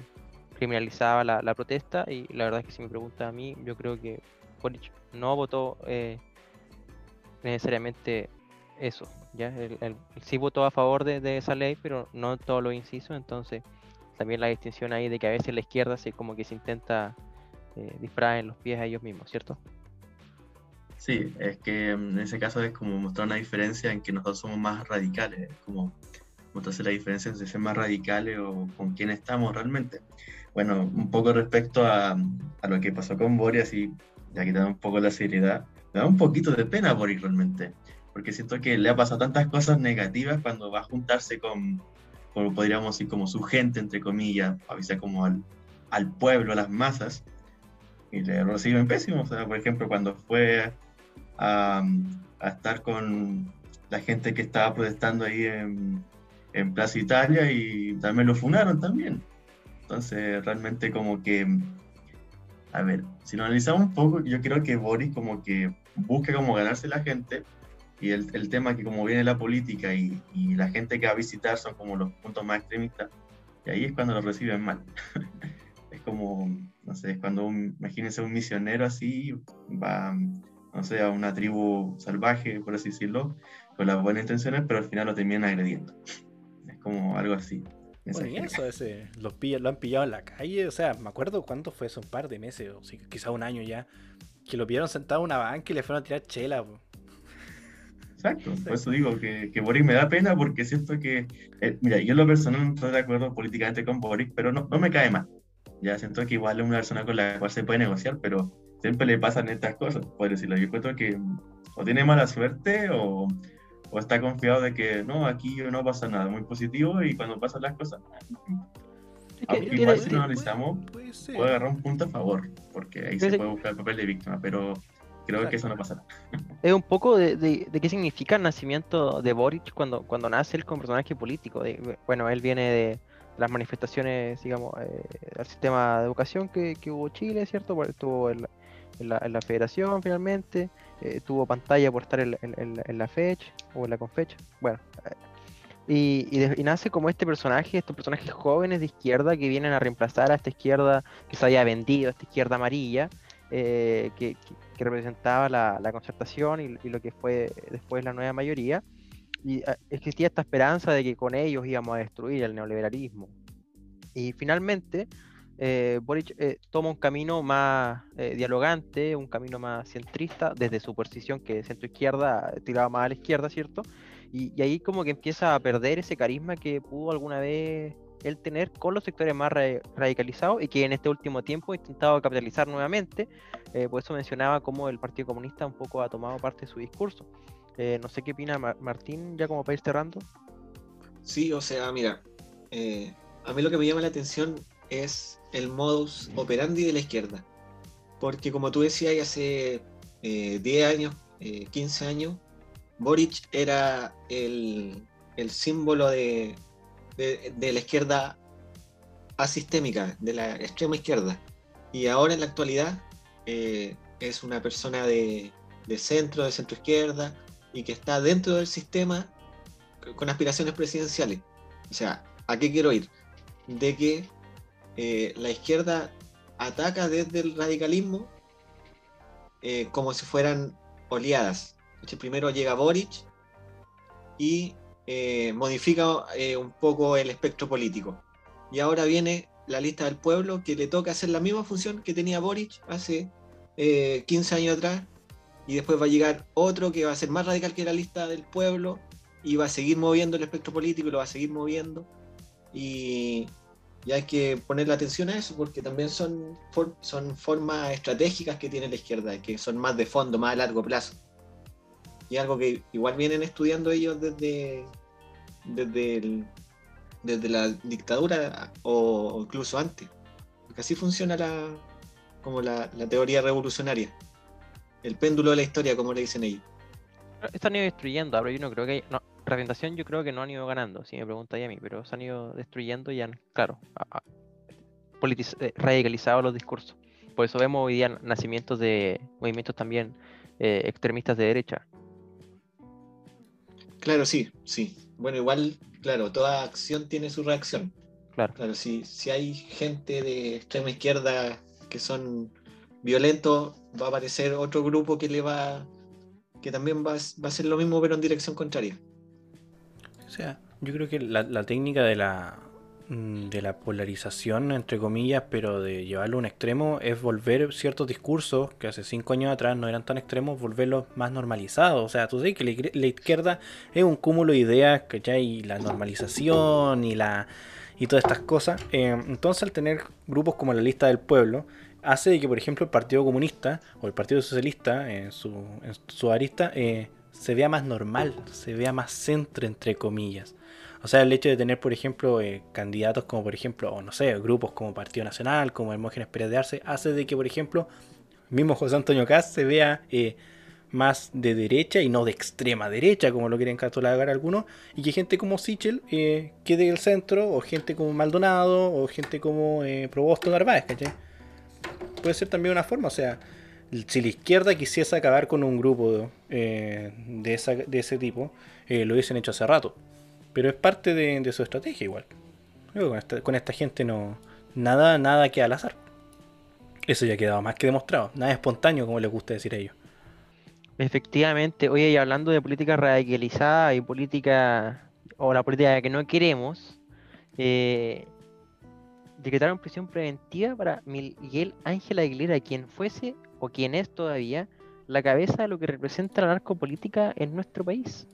criminalizaba la, protesta y la verdad es que si me pregunta a mí, yo creo que Boric no votó eh, necesariamente eso, ¿ya? Él, sí votó a favor de, esa ley, pero no todos los incisos, entonces también la distinción ahí de que a veces la izquierda se como que se intenta eh, disparar en los pies a ellos mismos, ¿cierto? Sí, es que mm, en ese caso es como mostrar una diferencia en que nosotros somos más radicales, es como mostrarse la diferencia entre ser más radicales o con quién estamos realmente. Bueno, un poco respecto a, a lo que pasó con Boris, y ya quitando un poco la seriedad, me da un poquito de pena Boris realmente, porque siento que le ha pasado tantas cosas negativas cuando va a juntarse con, como podríamos decir, como su gente, entre comillas, avisar como al, al pueblo, a las masas, y le reciben pésimo. O sea, por ejemplo, cuando fue a, estar con la gente que estaba protestando ahí en, en Plaza Italia y también lo funaron también. Entonces, realmente como que, a ver, si lo analizamos un poco, yo creo que Boris como que busca como ganarse la gente y el, el tema que como viene la política y, y, la gente que va a visitar son como los puntos más extremistas, y ahí es cuando lo reciben mal. es como, no sé, es cuando un, imagínense un misionero así va no sé, a una tribu salvaje, por así decirlo, con las buenas intenciones, pero al final lo terminan agrediendo. Es como algo así. Bueno, y eso, ese, los lo han pillado en la calle, o sea, me acuerdo cuánto fue eso, un par de meses, o quizás quizá un año ya, que lo vieron sentado en una banca y le fueron a tirar chela. Exacto, por eso digo que, que, Boric me da pena porque siento que, eh, mira, yo en lo personal no estoy de acuerdo políticamente con Boric, pero no, no me cae mal. Ya siento que igual es una persona con la cual se puede negociar, pero siempre le pasan estas cosas, por decirlo. Yo encuentro que o tiene mala suerte o, o, está confiado de que no, aquí no pasa nada, muy positivo y cuando pasan las cosas. Aunque igual si lo analizamos, puede, agarrar un punto a favor, porque ahí se puede buscar el papel de víctima, pero creo que eso no pasará. Es un poco de, de, qué significa el nacimiento de Boric cuando, cuando nace él como personaje político. bueno, él viene de las manifestaciones, digamos, eh, al sistema de educación que, que hubo Chile, ¿cierto? Estuvo el, en la, federación finalmente, eh, tuvo pantalla por estar en, la fecha o en la confecha, bueno. Eh, y, nace como este personaje, estos personajes jóvenes de izquierda que vienen a reemplazar a esta izquierda que se había vendido, esta izquierda amarilla, eh, que, representaba la, concertación y, lo que fue después la nueva mayoría. Y existía esta esperanza de que con ellos íbamos a destruir el neoliberalismo. Y finalmente, eh, Boric eh, toma un camino más eh, dialogante, un camino más centrista, desde su posición que centro izquierda, tiraba más a la izquierda, ¿cierto? Y, ahí como que empieza a perder ese carisma que pudo alguna vez él tener con los sectores más radicalizados y que en este último tiempo ha intentado capitalizar nuevamente. por eso mencionaba cómo el Partido Comunista un poco ha tomado parte de su discurso. no sé qué opina Martín, ya como para ir cerrando. Sí, o sea, mira, a mí lo que me llama la atención es el modus operandi de la izquierda. Porque como tú decías, hace 10 eh, años, 15 eh, años, Boric era el, símbolo de, la izquierda asistémica, de la extrema izquierda. Y ahora en la actualidad eh, es una persona de, de centro, de centro izquierda, y que está dentro del sistema con aspiraciones presidenciales. O sea, ¿a qué quiero ir? De que eh, la izquierda ataca desde el radicalismo eh, como si fueran oleadas. Primero llega Boric y eh, modifica un poco el espectro político. Y ahora viene la lista del pueblo que le toca hacer la misma función que tenía Boric hace 15 años atrás. Y después va a llegar otro que va a ser más radical que la lista del pueblo y va a seguir moviendo el espectro político lo va a seguir moviendo. Y, y hay que ponerle atención a eso porque también son, son formas estratégicas que tiene la izquierda, que son más de fondo, más a largo plazo. Y algo que igual vienen estudiando ellos desde, desde, desde la dictadura o, incluso antes. Porque así funciona la, como la, teoría revolucionaria. El péndulo de la historia, como le dicen ellos. Están destruyendo, ahora yo no creo que representación yo creo que no han ido ganando, si me preguntáis a mí, pero se han ido destruyendo y han, claro, eh, radicalizado los discursos. Por eso vemos hoy día nacimientos de movimientos también eh, extremistas de derecha. Claro, sí, sí. Bueno, igual, claro, toda acción tiene su reacción. Claro. si, si hay gente de extrema izquierda que son violentos, va a aparecer otro grupo que le va, que también va, a ser lo mismo pero en dirección contraria. O sea, yo creo que la técnica de la, Mm, de la polarización, entre comillas, pero de llevarlo a un extremo, es volver ciertos discursos que hace cinco años atrás no eran tan extremos, volverlos más normalizados. O sea, tú sabes que la, izquierda es un cúmulo de ideas, ¿cachai? Y la normalización y la y todas estas cosas. Eh, entonces, al tener grupos como la lista del pueblo, hace de que, por ejemplo, el Partido Comunista o el Partido Socialista, en su, en su arista, eh, se vea más normal, se vea más centro, entre comillas. O sea, el hecho de tener, por ejemplo, eh, candidatos como, por ejemplo, o no sé, grupos como Partido Nacional, como Hermógenes Pérez de Arce, hace de que, por ejemplo, mismo José Antonio Caz se vea eh, más de derecha y no de extrema derecha, como lo quieren catalogar algunos, y que gente como Sichel eh, quede en el centro, o gente como Maldonado, o gente como Probosto Narváez, ¿cachai? Puede ser también una forma, o sea, si la izquierda quisiese acabar con un grupo de, de ese tipo, lo hubiesen hecho hace rato. Pero es parte de, su estrategia igual. con, esta, gente no. Nada, nada queda al azar. Eso ya ha quedado más que demostrado. Nada espontáneo, como les gusta decir a ellos. Efectivamente, oye, y hablando de política radicalizada y política. o la política que no queremos, eh, decretaron prisión preventiva para Miguel Ángel Aguilera, quien fuese o quien es todavía la cabeza de lo que representa la narcopolítica en nuestro país.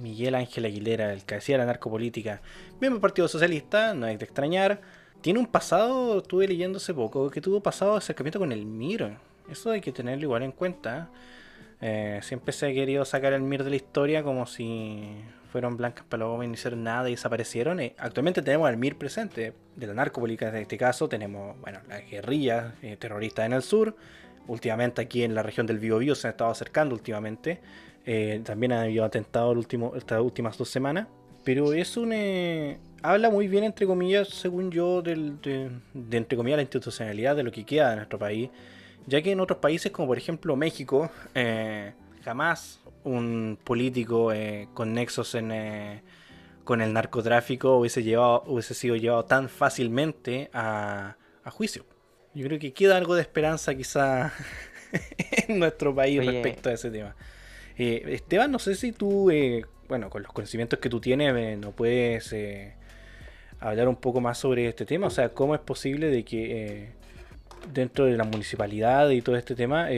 Miguel Ángel Aguilera, el que hacía la narcopolítica, miembro del Partido Socialista, no hay de extrañar. Tiene un pasado, estuve leyendo hace poco, que tuvo pasado de acercamiento con el MIR. Eso hay que tenerlo igual en cuenta. Eh, siempre se ha querido sacar el MIR de la historia como si fueron blancas palomas y no hicieron nada y desaparecieron. Eh, actualmente tenemos al MIR presente, de la narcopolítica en este caso. Tenemos, bueno, las guerrillas eh, terroristas en el sur. Últimamente aquí en la región del Biobío se han estado acercando últimamente. Eh, también ha habido atentado el último, estas últimas dos semanas. Pero es un. Eh, habla muy bien, entre comillas, según yo, del, de, entre comillas, la institucionalidad de lo que queda de nuestro país. Ya que en otros países, como por ejemplo México, eh, jamás un político con nexos en, con el narcotráfico hubiese, llevado, hubiese sido llevado tan fácilmente a, a juicio. Yo creo que queda algo de esperanza, quizá, en nuestro país respecto a ese tema. Eh, Esteban, no sé si tú, eh, bueno, con los conocimientos que tú tienes, eh, no puedes hablar un poco más sobre este tema. O sea, ¿cómo es posible de que dentro de la municipalidad y todo este tema,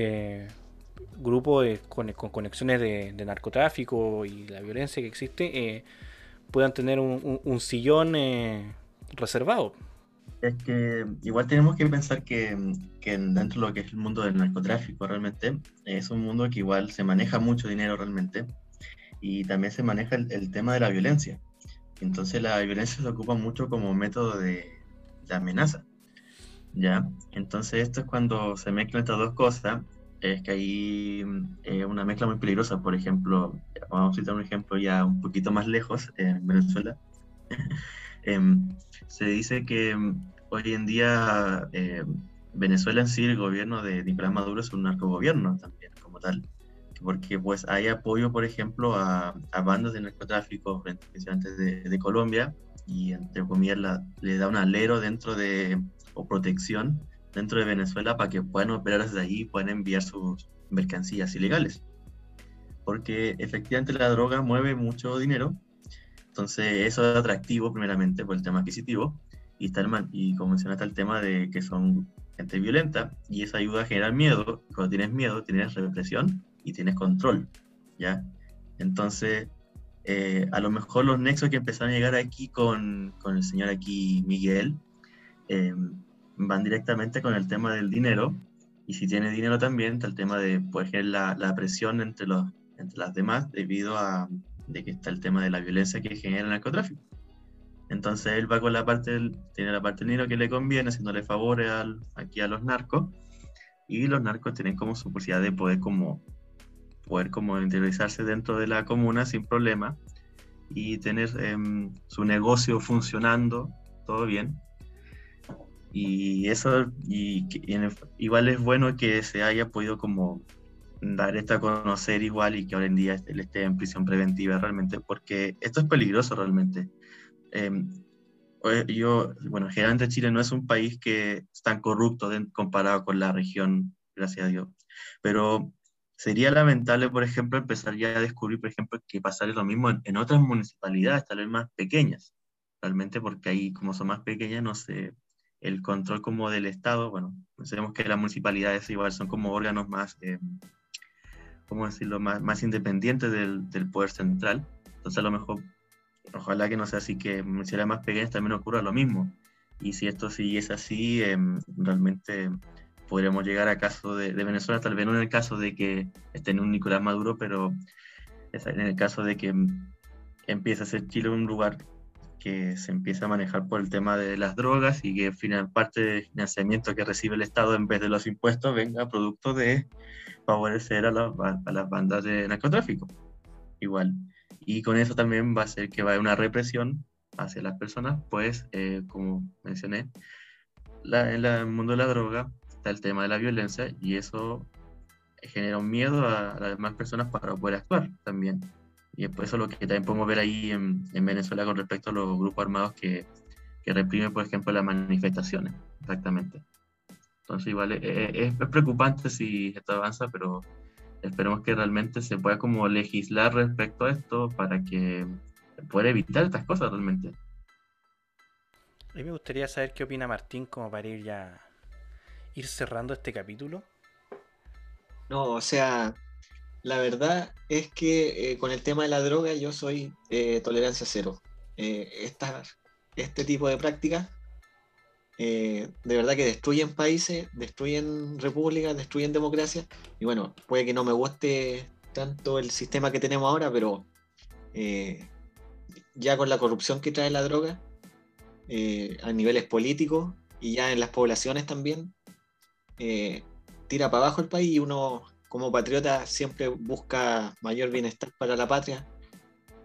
grupos con, conexiones de, narcotráfico y la violencia que existe puedan tener un sillón reservado? Es que igual tenemos que pensar que, que, dentro de lo que es el mundo del narcotráfico realmente es un mundo que igual se maneja mucho dinero realmente y también se maneja el, tema de la violencia. Entonces la violencia se ocupa mucho como método de, de amenaza. ¿ya? Entonces esto es cuando se mezclan estas dos cosas, es que hay eh, una mezcla muy peligrosa. Por ejemplo, vamos a citar un ejemplo ya un poquito más lejos, en Venezuela. Em, se dice que em, hoy en día eh, Venezuela en sí, el gobierno de Nicolás Maduro es un narcogobierno también, como tal. Porque pues hay apoyo, por ejemplo, a, bandas de narcotráfico, principalmente de, de Colombia, y entre comillas le da un alero dentro de, o protección dentro de Venezuela para que puedan operar desde ahí y puedan enviar sus mercancías ilegales. Porque efectivamente la droga mueve mucho dinero entonces, eso es atractivo primeramente por el tema adquisitivo y, está y como mencionaste el tema de que son gente violenta y eso ayuda a generar miedo. Cuando tienes miedo, tienes represión y tienes control, ¿ya? Entonces, eh, a lo mejor los nexos que empezaron a llegar aquí con, con el señor aquí Miguel eh, van directamente con el tema del dinero y si tiene dinero también está el tema de generar la, la presión entre, los, entre las demás debido a de que está el tema de la violencia que genera el narcotráfico. Entonces él va con la parte tiene la parte del que le conviene, haciéndole favores al, aquí a los narcos, y los narcos tienen como su posibilidad de poder como poder como interiorizarse dentro de la comuna sin problema y tener em, su negocio funcionando todo bien. Y eso, y, igual es bueno que se haya podido como dar esto a conocer igual y que hoy en día él esté en prisión preventiva realmente, porque esto es peligroso realmente. Em, yo, bueno, generalmente Chile no es un país que es tan corrupto comparado con la región gracias a Dios. Pero sería lamentable, por ejemplo, empezar ya a descubrir, por ejemplo, que pasar lo mismo en, otras municipalidades, tal vez más pequeñas, realmente porque ahí, como son más pequeñas, no sé, el control como del Estado, bueno, sabemos que las municipalidades igual son como órganos más, eh, ¿cómo decirlo?, más, más independientes del, del, poder central. Entonces a lo mejor, ojalá que no sea así, que en municipalidades más pequeñas también ocurra lo mismo. Y si esto es así, em, realmente podríamos llegar a caso de, de, Venezuela, tal vez no en el caso de que esté en un Nicolás Maduro, pero en el caso de que empiece a ser Chile un lugar que se empieza a manejar por el tema de las drogas y que final, parte del financiamiento que recibe el Estado en vez de los impuestos venga producto de favorecer a, a las bandas de narcotráfico. Igual. Y con eso también va a ser que va a haber una represión hacia las personas, pues, eh, como mencioné, la, en el mundo de la droga está el tema de la violencia y eso genera un miedo a, a las demás personas para poder actuar también. Y eso es lo que también podemos ver ahí en, Venezuela con respecto a los grupos armados que, que, reprimen, por ejemplo, las manifestaciones, exactamente. Entonces, igual eh, eh, es, es, preocupante si esto avanza, pero esperemos que realmente se pueda como legislar respecto a esto para que pueda evitar estas cosas realmente. A mí me gustaría saber qué opina Martín como para ir ya ir cerrando este capítulo. No, o sea, la verdad es que eh, con el tema de la droga yo soy eh, tolerancia cero. Eh, este tipo de prácticas de verdad que destruyen países, destruyen repúblicas, destruyen democracias. Y bueno, puede que no me guste tanto el sistema que tenemos ahora, pero ya con la corrupción que trae la droga, a niveles políticos y ya en las poblaciones también, tira para abajo el país y uno como patriota siempre busca mayor bienestar para la patria.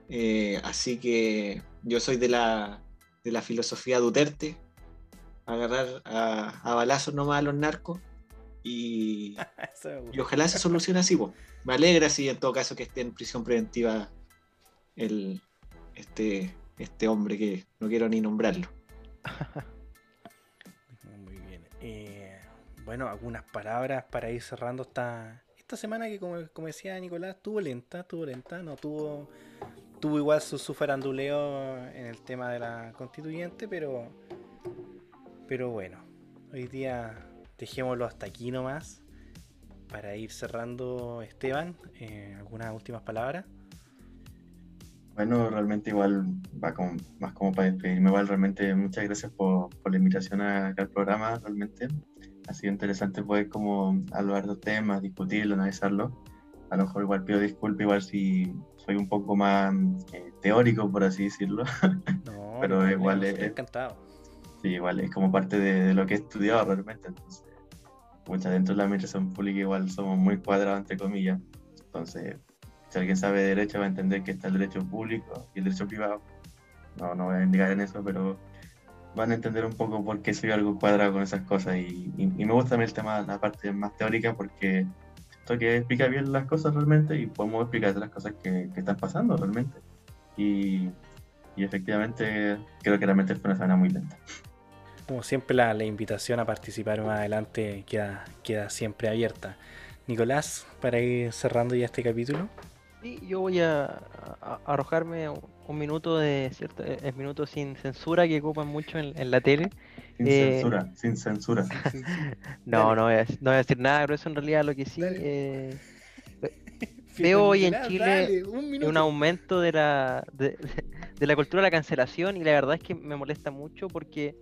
Eh, así que yo soy de la, de la filosofía Duterte, agarrar a, a balazos nomás a los narcos y, y ojalá se solucione así. Me alegra si en todo caso que esté en prisión preventiva el, este, este hombre que no quiero ni nombrarlo. Muy bien. Eh, bueno, algunas palabras para ir cerrando esta, esta semana que como, decía Nicolás, tuvo lenta, tuvo lenta, no tuvo, tuvo igual su, su faranduleo en el tema de la constituyente, pero, pero bueno, hoy día dejémoslo hasta aquí nomás para ir cerrando Esteban, eh, algunas últimas palabras. Bueno, realmente igual va como, más como para despedirme, igual realmente muchas gracias por, por la invitación al programa, realmente ha sido interesante poder como hablar de los temas, discutirlo, analizarlo. A lo mejor igual pido disculpas, igual si soy un poco más eh, teórico, por así decirlo. No, pero igual es... Encantado. Sí, igual es como parte de, lo que he estudiado realmente. Entonces, muchas dentro de la administración pública igual somos muy cuadrados, entre comillas. Entonces, si alguien sabe de derecho va a entender que está el derecho público y el derecho privado. No, no voy a indicar en eso, pero van a entender un poco por qué soy algo cuadrado con esas cosas. Y, me gusta también el tema, la parte más teórica, porque esto que explica bien las cosas realmente y podemos explicar las cosas que, están pasando realmente. Y, efectivamente creo que realmente fue una semana muy lenta. Como siempre, la, invitación a participar más adelante queda, queda siempre abierta. Nicolás, para ir cerrando ya este capítulo. Sí, yo voy a, arrojarme un minuto de cierto, es eh, minuto sin censura que ocupan mucho en, la tele. Sin eh, censura, sin censura. no, no voy, a, no voy, a, decir nada, pero eso en realidad lo que sí. Eh, veo hoy en Chile un, aumento de la, de, de, la cultura de la cancelación y la verdad es que me molesta mucho porque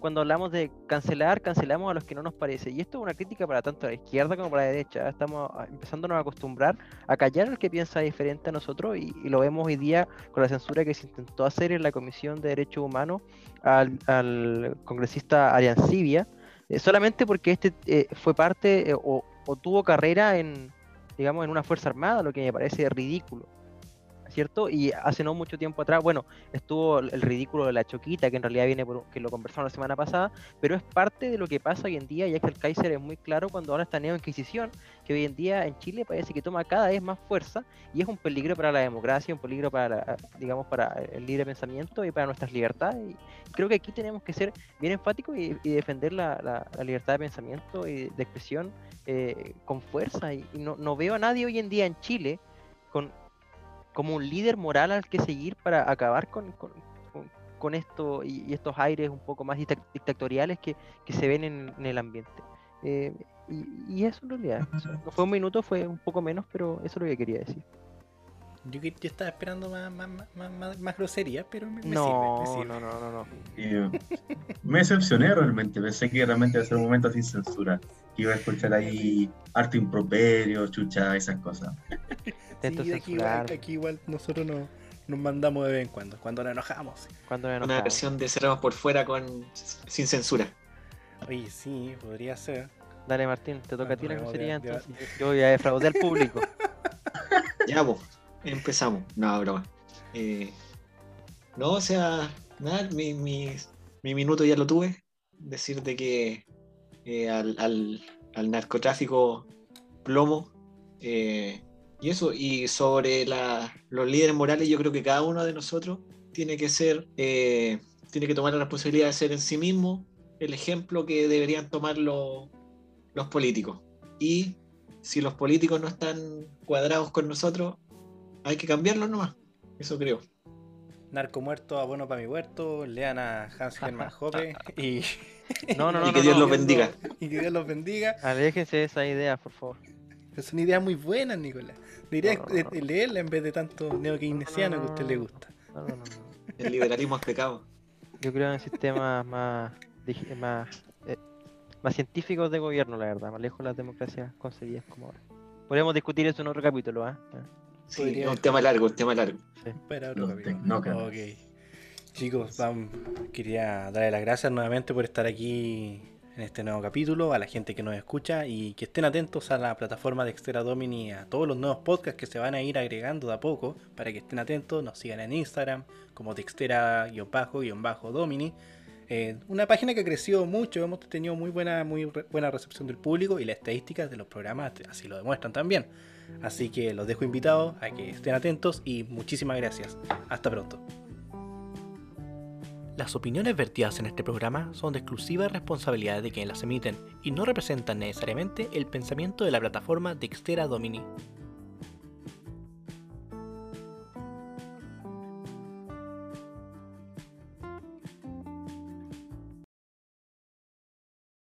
cuando hablamos de cancelar, cancelamos a los que no nos parece. Y esto es una crítica para tanto la izquierda como para la derecha. Estamos empezándonos a acostumbrar a callar al que piensa diferente a nosotros y, lo vemos hoy día con la censura que se intentó hacer en la Comisión de Derechos Humanos al, congresista Ariancibia, eh, solamente porque este eh, fue parte eh, o, tuvo carrera en, digamos, en una fuerza armada, lo que me parece ridículo. ¿Cierto? Y hace no mucho tiempo atrás, bueno, estuvo el ridículo de la choquita, que en realidad viene por, que lo conversamos la semana pasada, pero es parte de lo que pasa hoy en día, ya que el Kaiser es muy claro cuando ahora está Neo Inquisición, que hoy en día en Chile parece que toma cada vez más fuerza y es un peligro para la democracia, un peligro para, digamos, para el libre pensamiento y para nuestras libertades. Y creo que aquí tenemos que ser bien enfáticos y, defender la, libertad de pensamiento y de expresión eh, con fuerza. Y, no, no veo a nadie hoy en día en Chile con, como un líder moral al que seguir para acabar con, con, esto y, estos aires un poco más dictatoriales que, se ven en, el ambiente. Eh, y, eso en realidad, no fue un minuto, fue un poco menos, pero eso es lo que quería decir. Yo, yo estaba esperando más, más, más, más, grosería, pero me, no, sirve, No, no, no, no. Eh, me decepcioné realmente. Pensé que realmente iba a ser un momento sin censura. Que iba a escuchar ahí arte improperio, chucha, esas cosas. sí, aquí, igual, aquí igual nosotros no, nos mandamos de vez en cuando, cuando nos enojamos. Cuando Una versión de Cerramos por fuera con sin censura. Oye, sí, podría ser. Dale, Martín, te toca a ti la grosería, entonces yo voy a defraudar al público. ya, pues, empezamos. No, broma. Eh, no, o sea, nada, mi, mi, mi, minuto ya lo tuve. Decirte que eh, al, al, al, narcotráfico plomo eh, y eso, y sobre los líderes morales, yo creo que cada uno de nosotros tiene que ser, tiene que tomar la responsabilidad de ser en sí mismo el ejemplo que deberían tomar los políticos. Y si los políticos no están cuadrados con nosotros, hay que cambiarlos nomás. Eso creo. Narco muerto, abono para mi huerto, lean a Hans Hermann Hoppe y... No, no, no, y que Dios los bendiga. Y que Dios los bendiga. Aléjense de esa idea, por favor. Es una idea muy buena, Nicolás. Debería leerla en vez de tanto neo-keynesiano que a usted le gusta. El liberalismo es pecado. Yo creo en sistemas más, más, eh, más científicos de gobierno, la verdad, más lejos de las democracias concebidas como ahora. Podríamos discutir eso en otro capítulo, ¿ah? Sí, un tema largo, un tema largo. Sí. otro capítulo. No, Chicos, quería darle las gracias nuevamente por estar aquí en este nuevo capítulo, a la gente que nos escucha y que estén atentos a la plataforma de Extera Domini, a todos los nuevos podcasts que se van a ir agregando de a poco, para que estén atentos, nos sigan en Instagram como Dextera-Domini. Eh, una página que ha crecido mucho, hemos tenido muy buena, muy buena recepción del público y las estadísticas de los programas así lo demuestran también. Así que los dejo invitados a que estén atentos y muchísimas gracias. Hasta pronto. Las opiniones vertidas en este programa son de exclusiva responsabilidad de quienes las emiten y no representan necesariamente el pensamiento de la plataforma Dextera Domini.